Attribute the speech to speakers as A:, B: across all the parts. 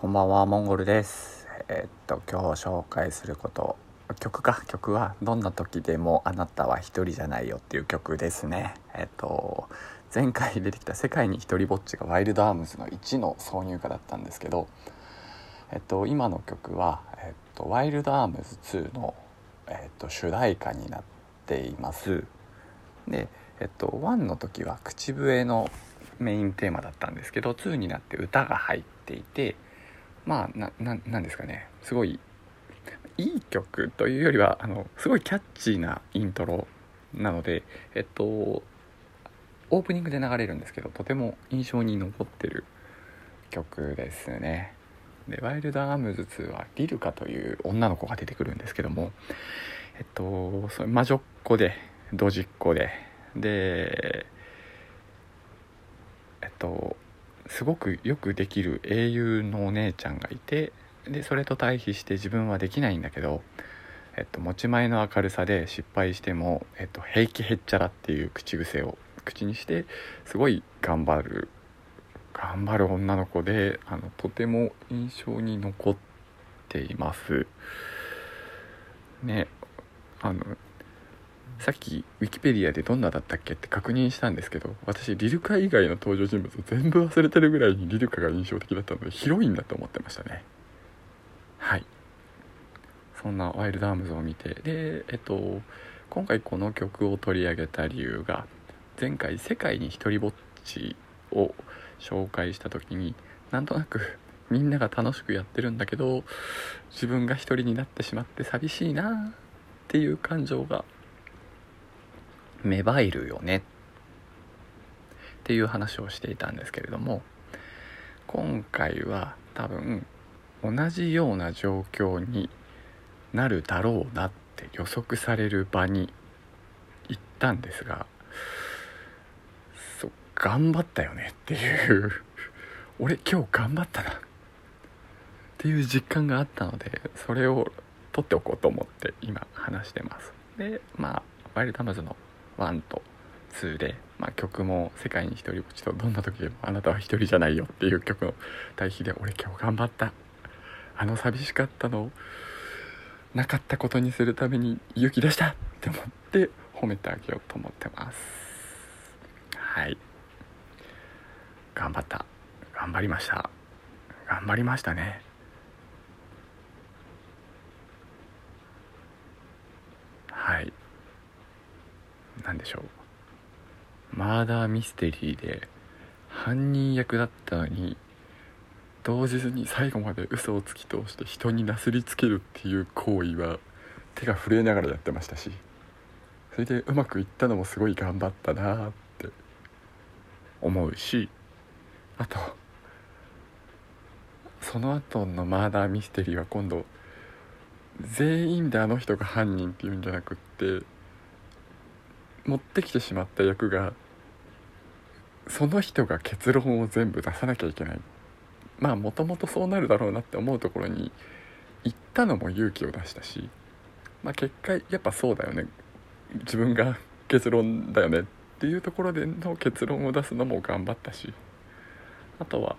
A: こんばんは、モンゴルです。えーっと、今日紹介すること、曲か、曲は、どんな時でもあなたは一人じゃないよっていう曲ですね。えーっと、前回出てきた世界に一人ぼっちがワイルドアームズの1の挿入歌だったんですけど、えっと、今の曲は、えっと、ワイルドアームズ2の、えっと、主題歌になっています。で、えっと、1の時は口笛のメインテーマだったんですけど2になって歌が入っていてまあなななんですかね。すごいいい曲というよりはあのすごいキャッチーなイントロなのでえっとオープニングで流れるんですけどとても印象に残ってる曲ですね。でワイルドアームズ2はリルカという女の子が出てくるんですけどもえっとそれ魔女っ子でドジっ子ででえっとすごくよくできる英雄のお姉ちゃんがいてでそれと対比して自分はできないんだけど、えっと、持ち前の明るさで失敗しても、えっと、平気へっちゃらっていう口癖を口にしてすごい頑張る頑張る女の子であのとても印象に残っています。ねあのさっきウィキペディアでどんなだったっけって確認したんですけど私リルカ以外の登場人物を全部忘れてるぐらいにリルカが印象的だったのでヒロインだと思ってましたね。はい。そんなワイルドアームズを見てでえっと今回この曲を取り上げた理由が前回「世界に一人ぼっち」を紹介した時になんとなく みんなが楽しくやってるんだけど自分が一人になってしまって寂しいなっていう感情が芽生えるよね。っていう話をしていたんですけれども今回は多分同じような状況になるだろうなって予測される場に行ったんですがそ頑張ったよねっていう。俺今日頑張ったな。っていう実感があったのでそれを取っておこうと思って今話してます。でまあワイルドアマズの1と2で、まあ、曲も「世界に一人ぼっち」と「どんな時でもあなたは一人じゃないよ」っていう曲の対比で俺今日頑張った。あの寂しかったのをなかったことにするために勇気出したって思って褒めてあげようと思ってます。はい。頑張った。頑張りました。頑張りましたねはい何でしょう。マーダーミステリーで犯人役だったのに動じずに最後まで嘘を突き通して人になすりつけるっていう行為は手が震えながらやってましたしそれでうまくいったのもすごい頑張ったなって思うしあとその後のマーダーミステリーは今度全員であの人が犯人っていうんじゃなくって持ってきてしまった役がその人が結論を全部出さなきゃいけない。まあもともとそうなるだろうなって思うところに行ったのも勇気を出したし、まあ、結果やっぱそうだよね。自分が結論だよね。っていうところでの結論を出すのも頑張ったし。あとは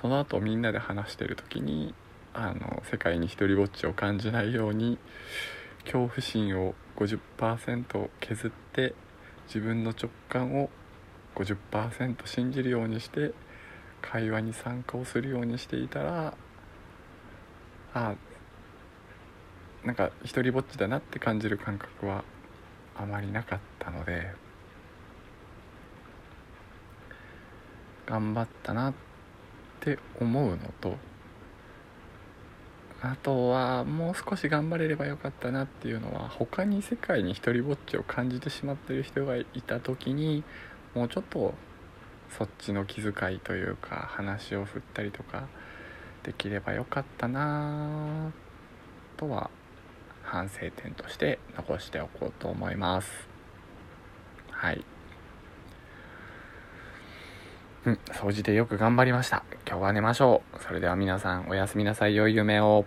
A: その後みんなで話してる時にあの世界に一人ぼっちを感じないように恐怖心を50%削って自分の直感を50%信じるようにして会話に参加をするようにしていたらあなんか一人ぼっちだなって感じる感覚はあまりなかったので頑張ったなって思うのとあとはもう少し頑張れればよかったなっていうのは他に世界に一人ぼっちを感じてしまってる人がいた時にもうちょっとそっちの気遣いというか話を振ったりとかできればよかったなとは反省点として残しておこうと思います。はい。うん掃除でよく頑張りました。今日は寝ましょう。それでは皆さんおやすみなさい。良い夢を。